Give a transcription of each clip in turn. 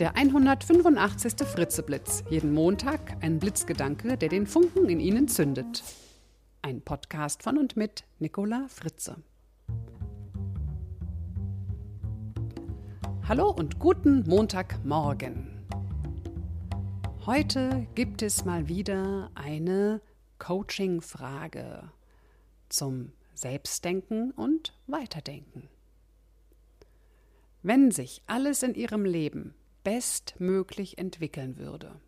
Der 185. Fritzeblitz. Jeden Montag ein Blitzgedanke, der den Funken in Ihnen zündet. Ein Podcast von und mit Nicola Fritze. Hallo und guten Montagmorgen. Heute gibt es mal wieder eine Coaching-Frage zum Selbstdenken und Weiterdenken. Wenn sich alles in Ihrem Leben bestmöglich entwickeln würde,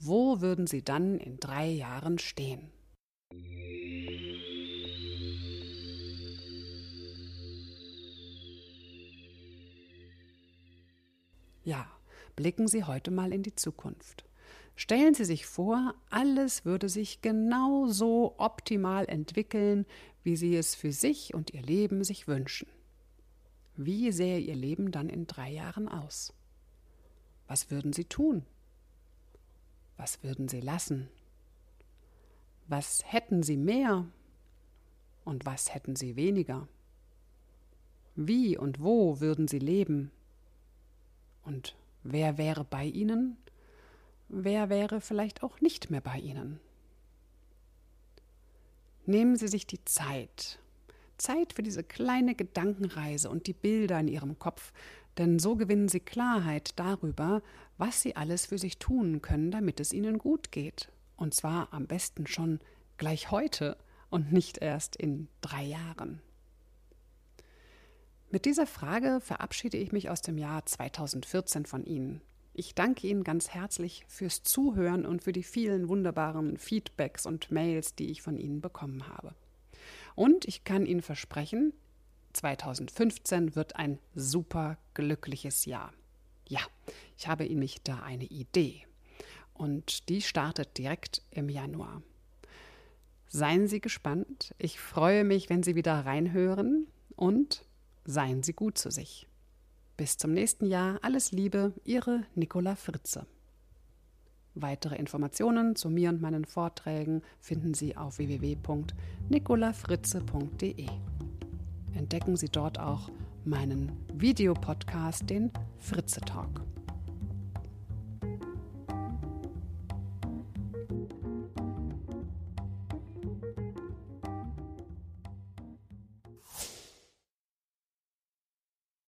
wo würden Sie dann in drei Jahren stehen? Ja, blicken Sie heute mal in die Zukunft. Stellen Sie sich vor, alles würde sich genau so optimal entwickeln, wie Sie es für sich und Ihr Leben sich wünschen. Wie sähe Ihr Leben dann in drei Jahren aus? Was würden Sie tun? Was würden Sie lassen? Was hätten Sie mehr? Und was hätten Sie weniger? Wie und wo würden Sie leben? Und wer wäre bei Ihnen? Wer wäre vielleicht auch nicht mehr bei Ihnen? Nehmen Sie sich die Zeit, Zeit für diese kleine Gedankenreise und die Bilder in Ihrem Kopf, denn so gewinnen Sie Klarheit darüber, was Sie alles für sich tun können, damit es Ihnen gut geht. Und zwar am besten schon gleich heute und nicht erst in drei Jahren. Mit dieser Frage verabschiede ich mich aus dem Jahr 2014 von Ihnen. Ich danke Ihnen ganz herzlich fürs Zuhören und für die vielen wunderbaren Feedbacks und Mails, die ich von Ihnen bekommen habe. Und ich kann Ihnen versprechen, 2015 wird ein super glückliches Jahr. Ja, ich habe nämlich da eine Idee. Und die startet direkt im Januar. Seien Sie gespannt. Ich freue mich, wenn Sie wieder reinhören und seien Sie gut zu sich. Bis zum nächsten Jahr. Alles Liebe, Ihre Nicola Fritze. Weitere Informationen zu mir und meinen Vorträgen finden Sie auf www.nicolafritze.de. Entdecken Sie dort auch meinen Videopodcast, den Fritze Talk.